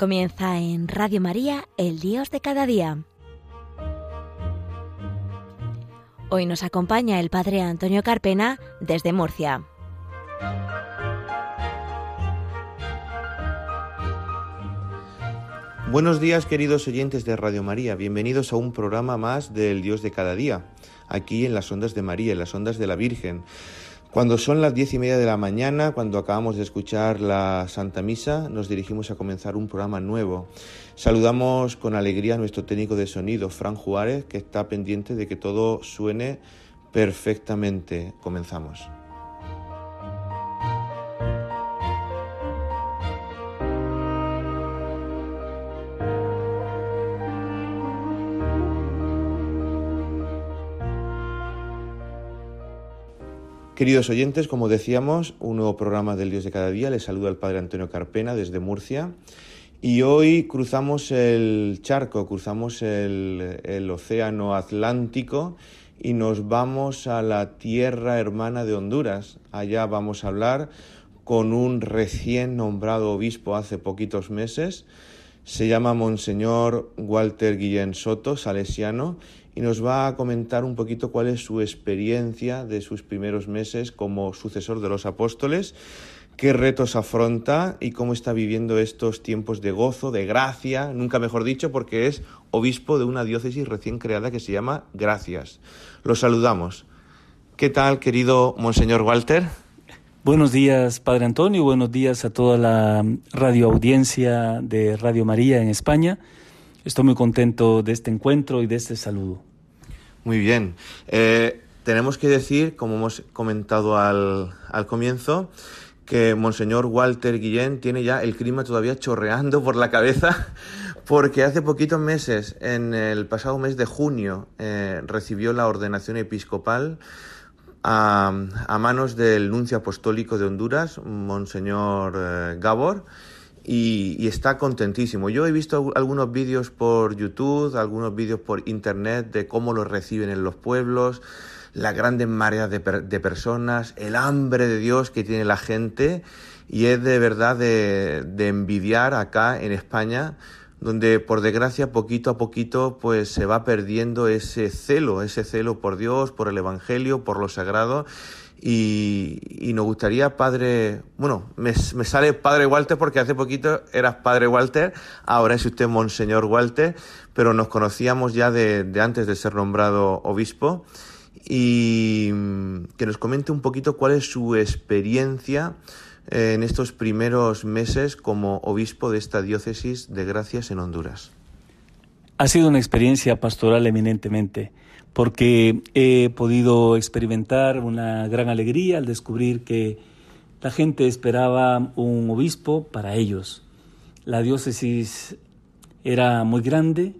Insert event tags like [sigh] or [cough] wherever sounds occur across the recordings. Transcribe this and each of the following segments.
Comienza en Radio María, el Dios de cada día. Hoy nos acompaña el Padre Antonio Carpena desde Murcia. Buenos días queridos oyentes de Radio María, bienvenidos a un programa más del Dios de cada día, aquí en las ondas de María, en las ondas de la Virgen. Cuando son las diez y media de la mañana, cuando acabamos de escuchar la Santa Misa, nos dirigimos a comenzar un programa nuevo. Saludamos con alegría a nuestro técnico de sonido, Fran Juárez, que está pendiente de que todo suene perfectamente. Comenzamos. Queridos oyentes, como decíamos, un nuevo programa del Dios de cada día. Les saluda el Padre Antonio Carpena desde Murcia. Y hoy cruzamos el charco, cruzamos el, océano Atlántico y nos vamos a la tierra hermana de Honduras. Allá vamos a hablar con un recién nombrado obispo hace poquitos meses. Se llama Monseñor Walter Guillén Soto, salesiano, y nos va a comentar un poquito cuál es su experiencia de sus primeros meses como sucesor de los apóstoles, qué retos afronta y cómo está viviendo estos tiempos de gozo, de gracia, nunca mejor dicho, porque es obispo de una diócesis recién creada que se llama Gracias. Lo saludamos. ¿Qué tal, querido Monseñor Walter? Buenos días, Padre Antonio, buenos días a toda la radioaudiencia de Radio María en España. Estoy muy contento de este encuentro y de este saludo. Muy bien. Eh, tenemos que decir, como hemos comentado al, al comienzo, que Monseñor Walter Guillén tiene ya el clima todavía chorreando por la cabeza, [laughs] porque hace poquitos meses, en el pasado mes de junio, eh, recibió la ordenación episcopal a, manos del nuncio apostólico de Honduras, Monseñor eh, Gabor, y, está contentísimo. Yo he visto algunos vídeos por YouTube, algunos vídeos por internet de cómo lo reciben en los pueblos, las grandes mareas de, personas, el hambre de Dios que tiene la gente y es de verdad de, de envidiar acá en España donde por desgracia poquito a poquito pues se va perdiendo ese celo, ese celo por Dios, por el Evangelio, por lo sagrado y, nos gustaría, padre, bueno, me, sale padre Walter porque hace poquito eras padre Walter, ahora es usted monseñor Walter, pero nos conocíamos ya de, antes de ser nombrado obispo y mm, que nos comente un poquito cuál es su experiencia eh, en estos primeros meses como obispo de esta diócesis de Gracias en Honduras. Ha sido una experiencia pastoral eminentemente porque he podido experimentar una gran alegría al descubrir que la gente esperaba un obispo para ellos. La diócesis era muy grande,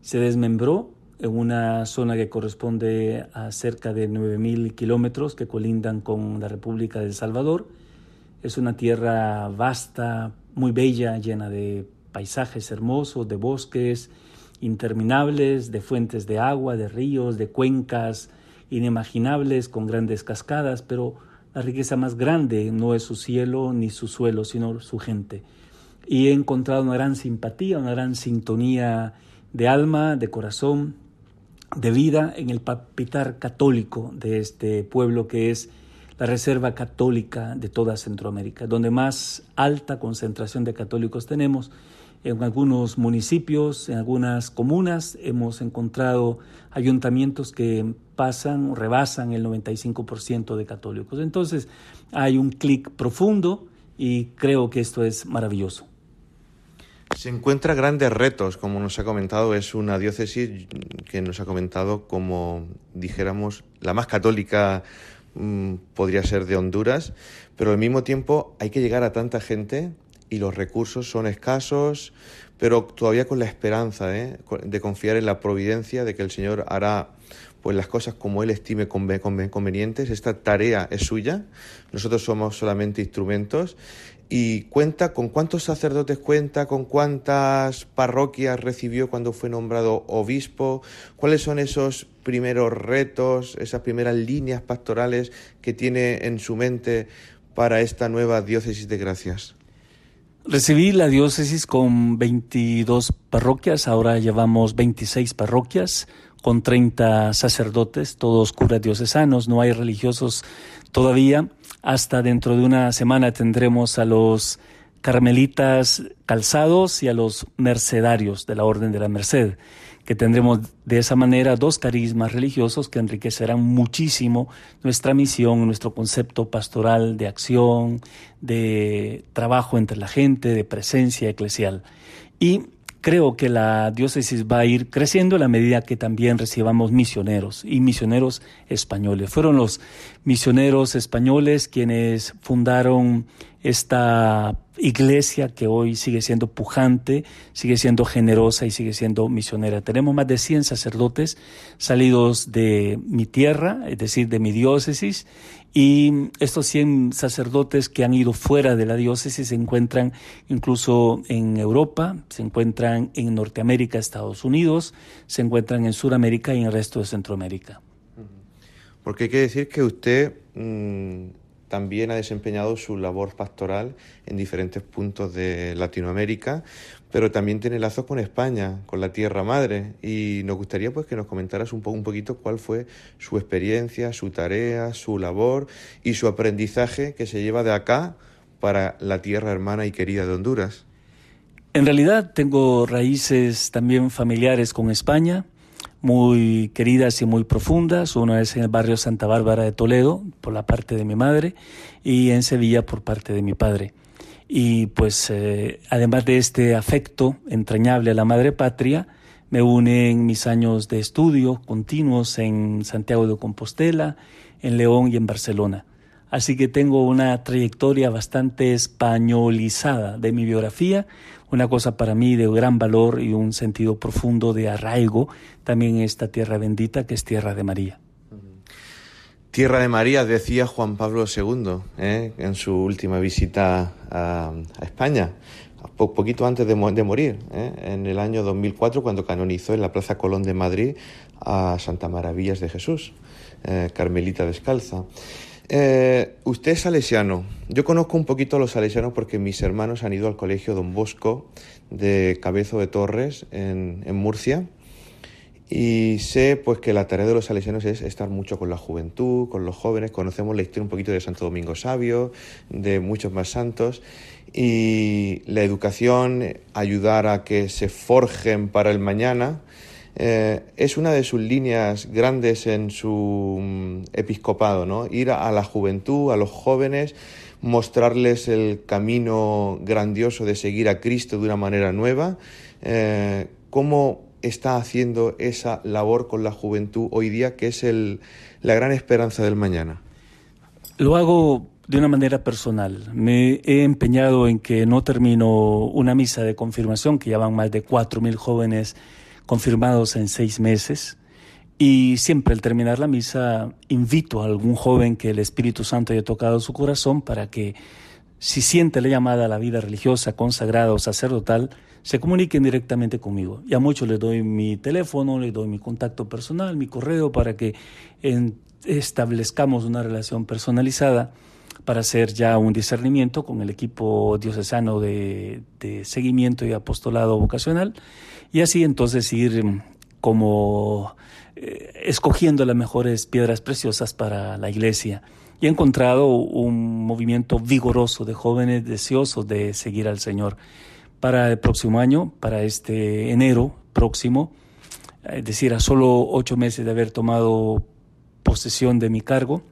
se desmembró en una zona que corresponde a cerca de 9.000 kilómetros que colindan con la República de El Salvador. Es una tierra vasta, muy bella, llena de paisajes hermosos, de bosques, interminables de fuentes de agua, de ríos, de cuencas inimaginables con grandes cascadas, pero la riqueza más grande no es su cielo ni su suelo, sino su gente. Y he encontrado una gran simpatía, una gran sintonía de alma, de corazón, de vida en el papitar católico de este pueblo que es la reserva católica de toda Centroamérica, donde más alta concentración de católicos tenemos en algunos municipios, en algunas comunas, hemos encontrado ayuntamientos que pasan o rebasan el 95% de católicos. Entonces, hay un clic profundo y creo que esto es maravilloso. Se encuentra grandes retos, como nos ha comentado, es una diócesis que nos ha comentado como, dijéramos, la más católica mm, podría ser de Honduras, pero al mismo tiempo hay que llegar a tanta gente y los recursos son escasos, pero todavía con la esperanza ¿eh? de confiar en la providencia, de que el Señor hará pues las cosas como Él estime convenientes. Esta tarea es suya, nosotros somos solamente instrumentos. Y cuenta con cuántos sacerdotes cuenta, con cuántas parroquias recibió cuando fue nombrado obispo, cuáles son esos primeros retos, esas primeras líneas pastorales que tiene en su mente para esta nueva diócesis de gracias. Recibí la diócesis con 22 parroquias, ahora llevamos 26 parroquias con 30 sacerdotes, todos curas diocesanos, no hay religiosos todavía. Hasta dentro de una semana tendremos a los carmelitas calzados y a los mercedarios de la Orden de la Merced que tendremos de esa manera dos carismas religiosos que enriquecerán muchísimo nuestra misión, nuestro concepto pastoral de acción, de trabajo entre la gente, de presencia eclesial. Y creo que la diócesis va a ir creciendo a la medida que también recibamos misioneros y misioneros españoles. Fueron los misioneros españoles quienes fundaron esta iglesia que hoy sigue siendo pujante, sigue siendo generosa y sigue siendo misionera. Tenemos más de 100 sacerdotes salidos de mi tierra, es decir, de mi diócesis, y estos 100 sacerdotes que han ido fuera de la diócesis se encuentran incluso en Europa, se encuentran en Norteamérica, Estados Unidos, se encuentran en Sudamérica y en el resto de Centroamérica. Porque hay que decir que usted... Mm, también ha desempeñado su labor pastoral en diferentes puntos de Latinoamérica, pero también tiene lazos con España, con la tierra madre, y nos gustaría pues que nos comentaras un, poco, un poquito cuál fue su experiencia, su tarea, su labor y su aprendizaje que se lleva de acá para la tierra hermana y querida de Honduras. En realidad tengo raíces también familiares con España muy queridas y muy profundas. Una es en el barrio Santa Bárbara de Toledo, por la parte de mi madre, y en Sevilla por parte de mi padre. Y pues eh, además de este afecto entrañable a la madre patria, me unen mis años de estudio continuos en Santiago de Compostela, en León y en Barcelona. Así que tengo una trayectoria bastante españolizada de mi biografía, una cosa para mí de gran valor y un sentido profundo de arraigo también en esta tierra bendita que es tierra de María. Tierra de María, decía Juan Pablo II ¿eh? en su última visita a, España, poquito antes de, morir, ¿eh? en el año 2004, cuando canonizó en la Plaza Colón de Madrid a Santa Maravillas de Jesús, eh, Carmelita Descalza. Eh, usted es salesiano. Yo conozco un poquito a los salesianos porque mis hermanos han ido al colegio Don Bosco de Cabezo de Torres en, Murcia. Y sé pues que la tarea de los salesianos es estar mucho con la juventud, con los jóvenes. Conocemos la historia un poquito de Santo Domingo Sabio, de muchos más santos. Y la educación, ayudar a que se forjen para el mañana, eh, es una de sus líneas grandes en su mm, episcopado, ¿no? Ir a, la juventud, a los jóvenes, mostrarles el camino grandioso de seguir a Cristo de una manera nueva. Eh, ¿Cómo está haciendo esa labor con la juventud hoy día, que es el, la gran esperanza del mañana? Lo hago de una manera personal. Me he empeñado en que no termino una misa de confirmación, que ya van más de 4.000 jóvenes confirmados en seis meses. Y siempre al terminar la misa invito a algún joven que el Espíritu Santo haya tocado su corazón para que si siente la llamada a la vida religiosa, consagrada o sacerdotal, se comuniquen directamente conmigo. Y a muchos les doy mi teléfono, les doy mi contacto personal, mi correo, para que establezcamos una relación personalizada para hacer ya un discernimiento con el equipo diocesano de, de seguimiento y apostolado vocacional y así entonces ir mm, como eh, escogiendo las mejores piedras preciosas para la iglesia. Y he encontrado un movimiento vigoroso de jóvenes deseosos de seguir al Señor. Para el próximo año, para este enero próximo, es decir, a solo ocho meses de haber tomado posesión de mi cargo,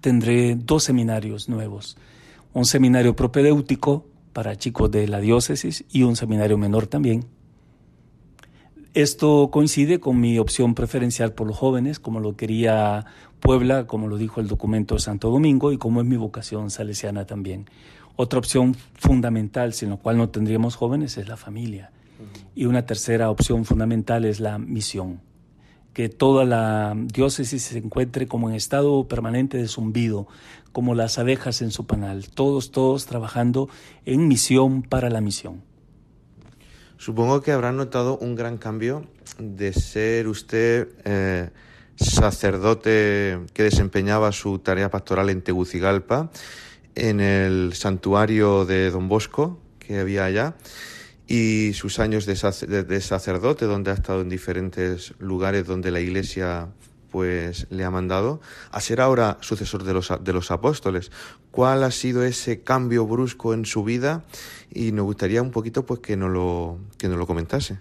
tendré dos seminarios nuevos. Un seminario propedéutico para chicos de la diócesis y un seminario menor también esto coincide con mi opción preferencial por los jóvenes, como lo quería Puebla, como lo dijo el documento de Santo Domingo y como es mi vocación salesiana también. Otra opción fundamental, sin la cual no tendríamos jóvenes, es la familia. Y una tercera opción fundamental es la misión. Que toda la diócesis se encuentre como en estado permanente de zumbido, como las abejas en su panal, todos, todos trabajando en misión para la misión. Supongo que habrá notado un gran cambio de ser usted eh, sacerdote que desempeñaba su tarea pastoral en Tegucigalpa, en el santuario de Don Bosco, que había allá y sus años de, sacerdote, donde ha estado en diferentes lugares donde la Iglesia pues le ha mandado, a ser ahora sucesor de los, de los apóstoles. ¿Cuál ha sido ese cambio brusco en su vida? Y nos gustaría un poquito pues que nos lo, que nos lo comentase.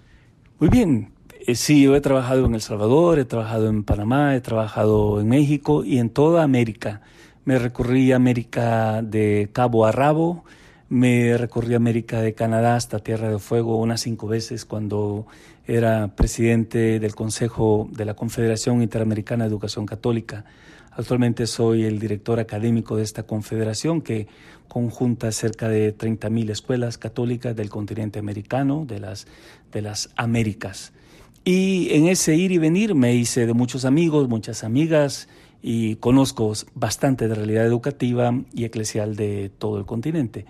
Muy bien, eh, sí, yo he trabajado en El Salvador, he trabajado en Panamá, he trabajado en México y en toda América. Me recorrí América de cabo a rabo, me recorrí América de Canadá hasta Tierra de Fuego unas cinco veces cuando era presidente del Consejo de la Confederación Interamericana de Educación Católica. Actualmente soy el director académico de esta confederación que conjunta cerca de 30.000 escuelas católicas del continente americano, de las, de las Américas. Y en ese ir y venir me hice de muchos amigos, muchas amigas y conozco bastante de realidad educativa y eclesial de todo el continente.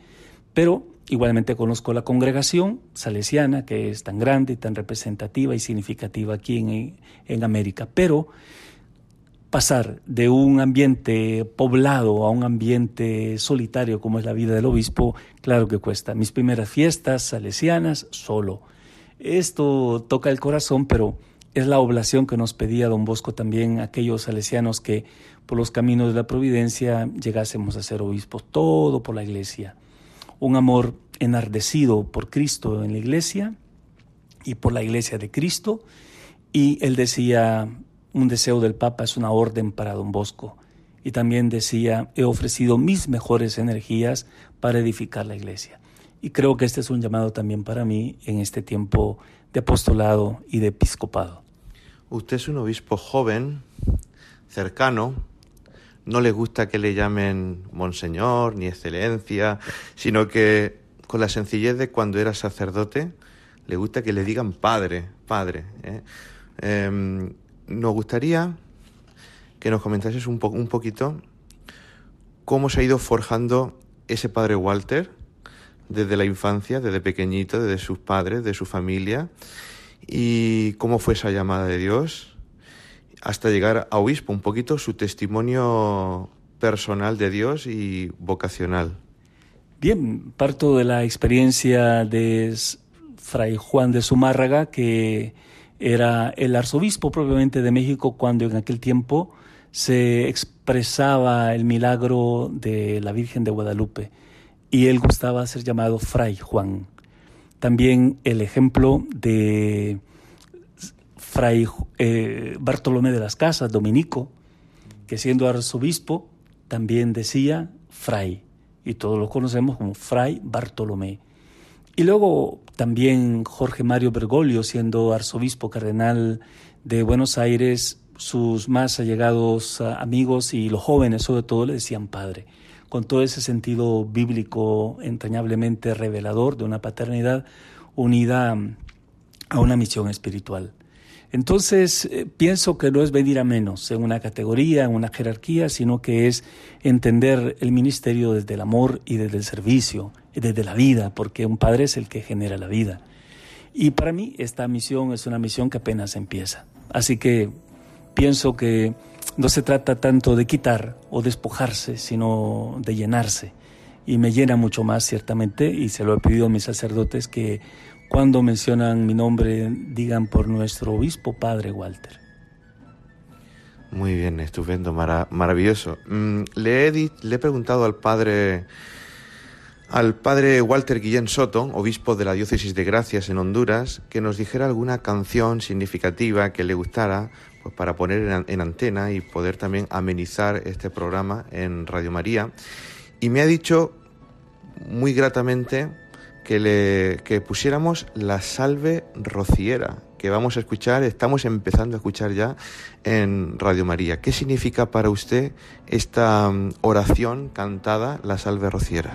Pero igualmente conozco la congregación salesiana, que es tan grande y tan representativa y significativa aquí en, en América. Pero pasar de un ambiente poblado a un ambiente solitario como es la vida del obispo, claro que cuesta. Mis primeras fiestas salesianas solo. Esto toca el corazón, pero es la oblación que nos pedía don Bosco también, aquellos salesianos que por los caminos de la providencia llegásemos a ser obispos, todo por la iglesia un amor enardecido por Cristo en la iglesia y por la iglesia de Cristo. Y él decía, un deseo del Papa es una orden para don Bosco. Y también decía, he ofrecido mis mejores energías para edificar la iglesia. Y creo que este es un llamado también para mí en este tiempo de apostolado y de episcopado. Usted es un obispo joven, cercano, no le gusta que le llamen monseñor ni excelencia, sino que con la sencillez de cuando era sacerdote, le gusta que le digan padre, padre. ¿eh? Em, nos gustaría que nos comentases un, un poquito cómo se ha ido forjando ese padre Walter desde la infancia, desde pequeñito, desde sus padres, de su familia, y cómo fue esa llamada de Dios hasta llegar a obispo, un poquito su testimonio personal de Dios y vocacional. Bien, parto de la experiencia de Fray Juan de Zumárraga, que era el arzobispo propiamente de México cuando en aquel tiempo se expresaba el milagro de la Virgen de Guadalupe y él gustaba ser llamado Fray Juan. También el ejemplo de Fray eh, Bartolomé de las Casas, dominico, que siendo arzobispo también decía Fray, y todos lo conocemos como Fray Bartolomé. Y luego también Jorge Mario Bergoglio, siendo arzobispo cardenal de Buenos Aires, sus más allegados ah, amigos y los jóvenes sobre todo le decían padre, con todo ese sentido bíblico entrañablemente revelador de una paternidad unida a una misión espiritual. Entonces, eh, pienso que no es venir a menos en una categoría, en una jerarquía, sino que es entender el ministerio desde el amor y desde el servicio, desde la vida, porque un padre es el que genera la vida. Y para mí esta misión es una misión que apenas empieza. Así que pienso que no se trata tanto de quitar o despojarse, sino de llenarse. Y me llena mucho más, ciertamente, y se lo he pedido a mis sacerdotes, que cuando mencionan mi nombre, digan por nuestro obispo, Padre Walter. Muy bien, estupendo, maravilloso. Mm, le, he, le he preguntado al padre, al padre Walter Guillén Soto, obispo de la diócesis de Gracias en Honduras, que nos dijera alguna canción significativa que le gustara pues, para poner en antena y poder también amenizar este programa en Radio María. Y me ha dicho muy gratamente que, le, que pusiéramos la salve rociera, que vamos a escuchar, estamos empezando a escuchar ya en Radio María. ¿Qué significa para usted esta mm, oración cantada, la salve rociera?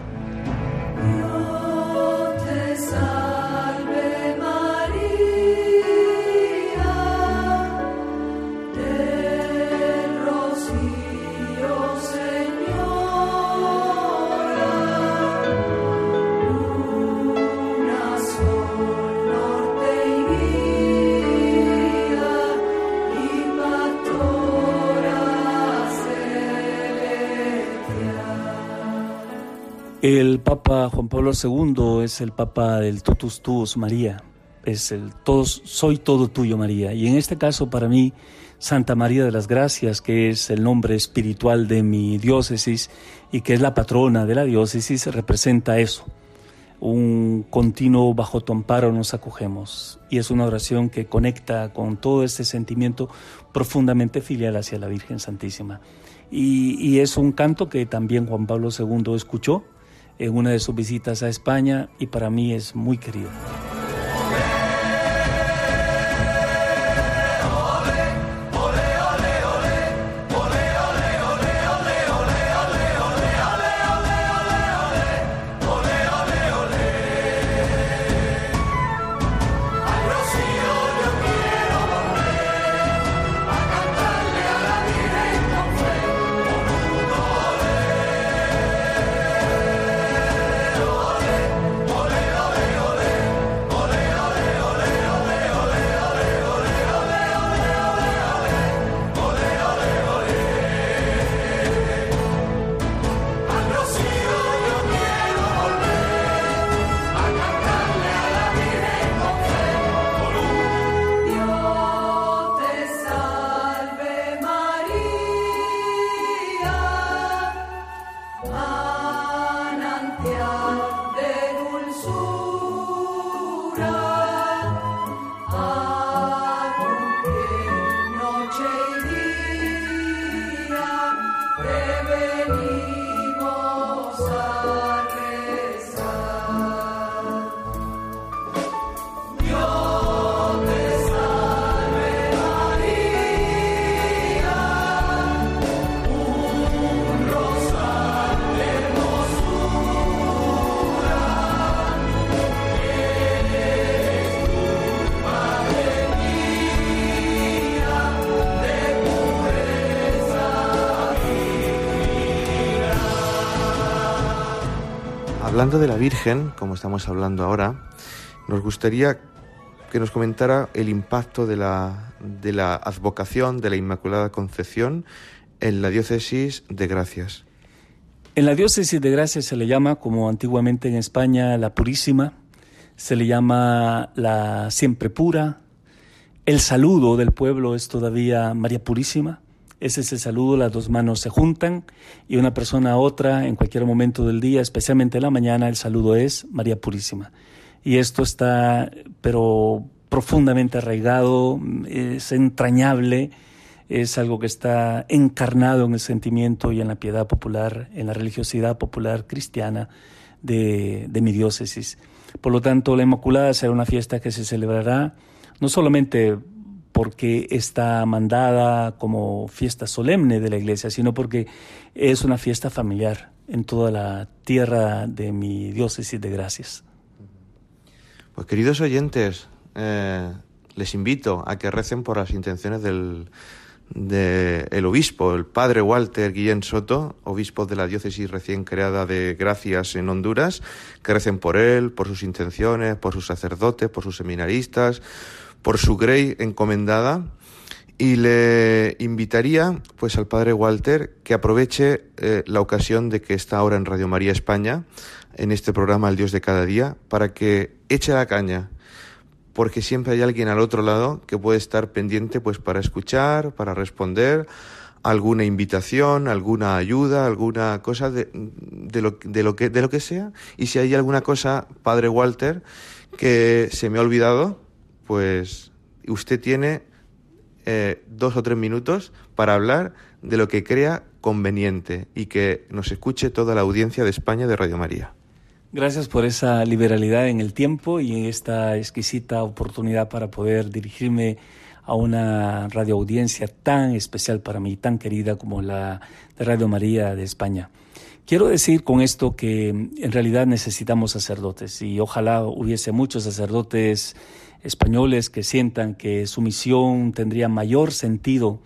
El Papa Juan Pablo II es el Papa del totus tuus María, es el soy todo tuyo María. Y en este caso para mí, Santa María de las Gracias, que es el nombre espiritual de mi diócesis y que es la patrona de la diócesis, representa eso. Un continuo bajo tu amparo nos acogemos. Y es una oración que conecta con todo este sentimiento profundamente filial hacia la Virgen Santísima. Y es un canto que también Juan Pablo II escuchó en una de sus visitas a España y para mí es muy querido. Lord. Hablando de la Virgen, como estamos hablando ahora, nos gustaría que nos comentara el impacto de la, de la advocación de la Inmaculada Concepción en la diócesis de Gracias. En la diócesis de Gracias se le llama, como antiguamente en España, la Purísima, se le llama la Siempre Pura, el saludo del pueblo es todavía María Purísima, ese es el saludo, las dos manos se juntan y una persona a otra en cualquier momento del día, especialmente en la mañana, el saludo es María Purísima. Y esto está, pero profundamente arraigado, es entrañable, es algo que está encarnado en el sentimiento y en la piedad popular, en la religiosidad popular cristiana de, de mi diócesis. Por lo tanto, la Inmaculada será una fiesta que se celebrará no solamente porque está mandada como fiesta solemne de la iglesia, sino porque es una fiesta familiar en toda la tierra de mi diócesis de gracias. Pues queridos oyentes, eh, les invito a que recen por las intenciones del el obispo, el padre Walter Guillén Soto, obispo de la diócesis recién creada de Gracias en Honduras, que recen por él, por sus intenciones, por sus sacerdotes, por sus seminaristas, por su grey encomendada y le invitaría pues al padre Walter que aproveche eh, la ocasión de que está ahora en Radio María España en este programa El Dios de cada día para que eche la caña porque siempre hay alguien al otro lado que puede estar pendiente pues para escuchar, para responder alguna invitación, alguna ayuda, alguna cosa de, de, lo, de, lo que, de lo que sea. Y si hay alguna cosa, Padre Walter, que se me ha olvidado, pues usted tiene eh, dos o tres minutos para hablar de lo que crea conveniente y que nos escuche toda la audiencia de España de Radio María. Gracias por esa liberalidad en el tiempo y en esta exquisita oportunidad para poder dirigirme a una radioaudiencia tan especial para mí, tan querida como la de Radio María de España. Quiero decir con esto que en realidad necesitamos sacerdotes y ojalá hubiese muchos sacerdotes españoles que sientan que su misión tendría mayor sentido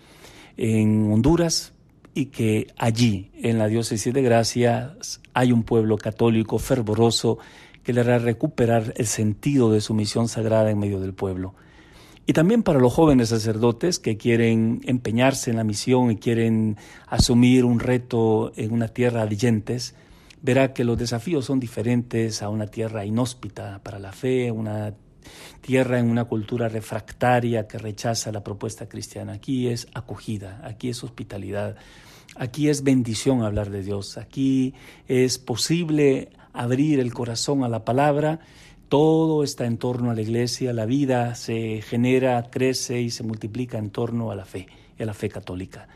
en Honduras y que allí, en la diócesis de Gracias, hay un pueblo católico fervoroso que le hará recuperar el sentido de su misión sagrada en medio del pueblo. Y también para los jóvenes sacerdotes que quieren empeñarse en la misión y quieren asumir un reto en una tierra de verá que los desafíos son diferentes a una tierra inhóspita para la fe, una tierra en una cultura refractaria que rechaza la propuesta cristiana. Aquí es acogida, aquí es hospitalidad, aquí es bendición hablar de Dios, aquí es posible abrir el corazón a la palabra. Todo está en torno a la iglesia, la vida se genera, crece y se multiplica en torno a la fe, a la fe católica.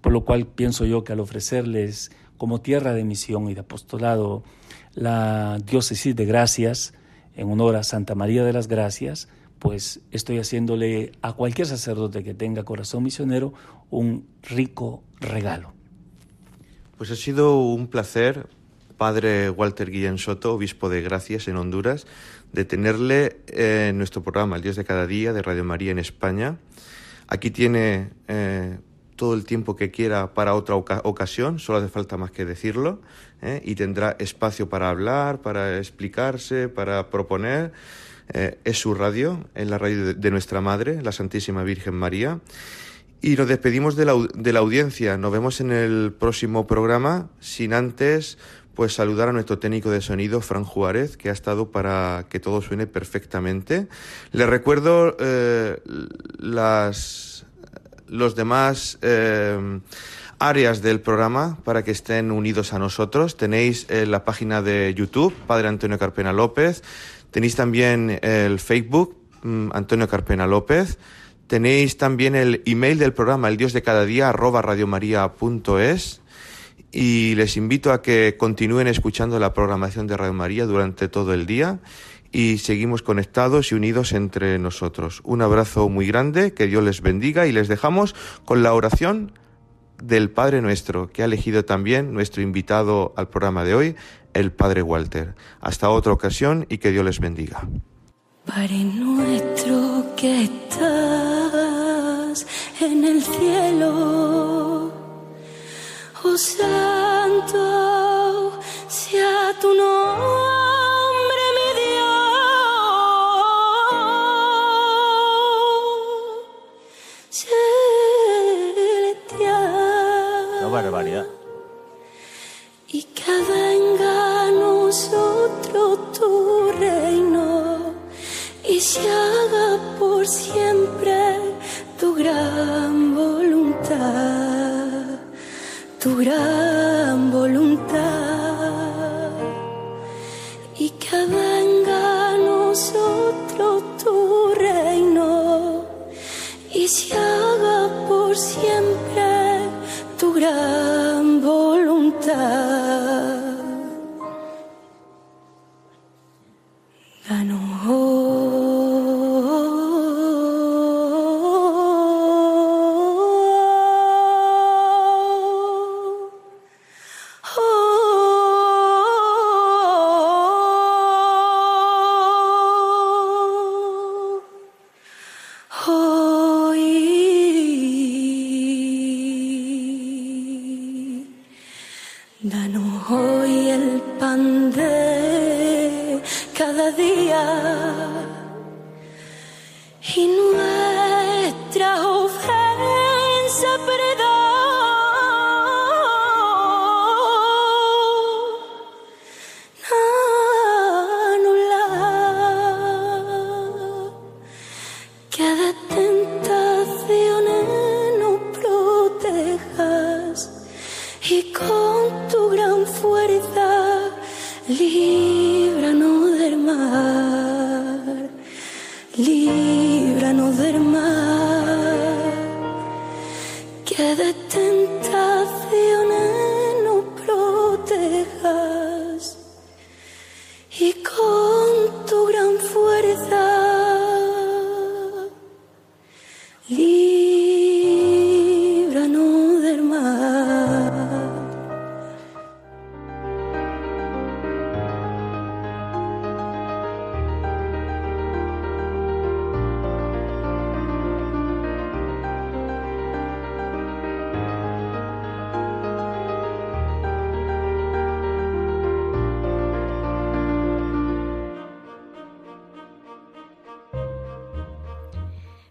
Por lo cual pienso yo que al ofrecerles como tierra de misión y de apostolado la diócesis de gracias, en honor a Santa María de las Gracias, pues estoy haciéndole a cualquier sacerdote que tenga corazón misionero un rico regalo. Pues ha sido un placer, Padre Walter Guillén Soto, obispo de Gracias en Honduras, de tenerle en nuestro programa El Dios de cada día de Radio María en España. Aquí tiene eh, todo el tiempo que quiera para otra ocasión, solo hace falta más que decirlo, ¿eh? y tendrá espacio para hablar, para explicarse, para proponer. Eh, es su radio, es la radio de, nuestra Madre, la Santísima Virgen María. Y nos despedimos de la, de la audiencia. Nos vemos en el próximo programa, sin antes pues saludar a nuestro técnico de sonido, Fran Juárez, que ha estado para que todo suene perfectamente. Le recuerdo eh, las los demás eh, áreas del programa para que estén unidos a nosotros. Tenéis eh, la página de YouTube, Padre Antonio Carpena López. Tenéis también el Facebook, mm, Antonio Carpena López. Tenéis también el email del programa, el Dios de cada día, arroba radiomaria.es. Y les invito a que continúen escuchando la programación de Radio María durante todo el día y seguimos conectados y unidos entre nosotros. Un abrazo muy grande, que Dios les bendiga y les dejamos con la oración del Padre nuestro, que ha elegido también nuestro invitado al programa de hoy, el Padre Walter. Hasta otra ocasión y que Dios les bendiga. Padre nuestro que estás en el cielo, oh santo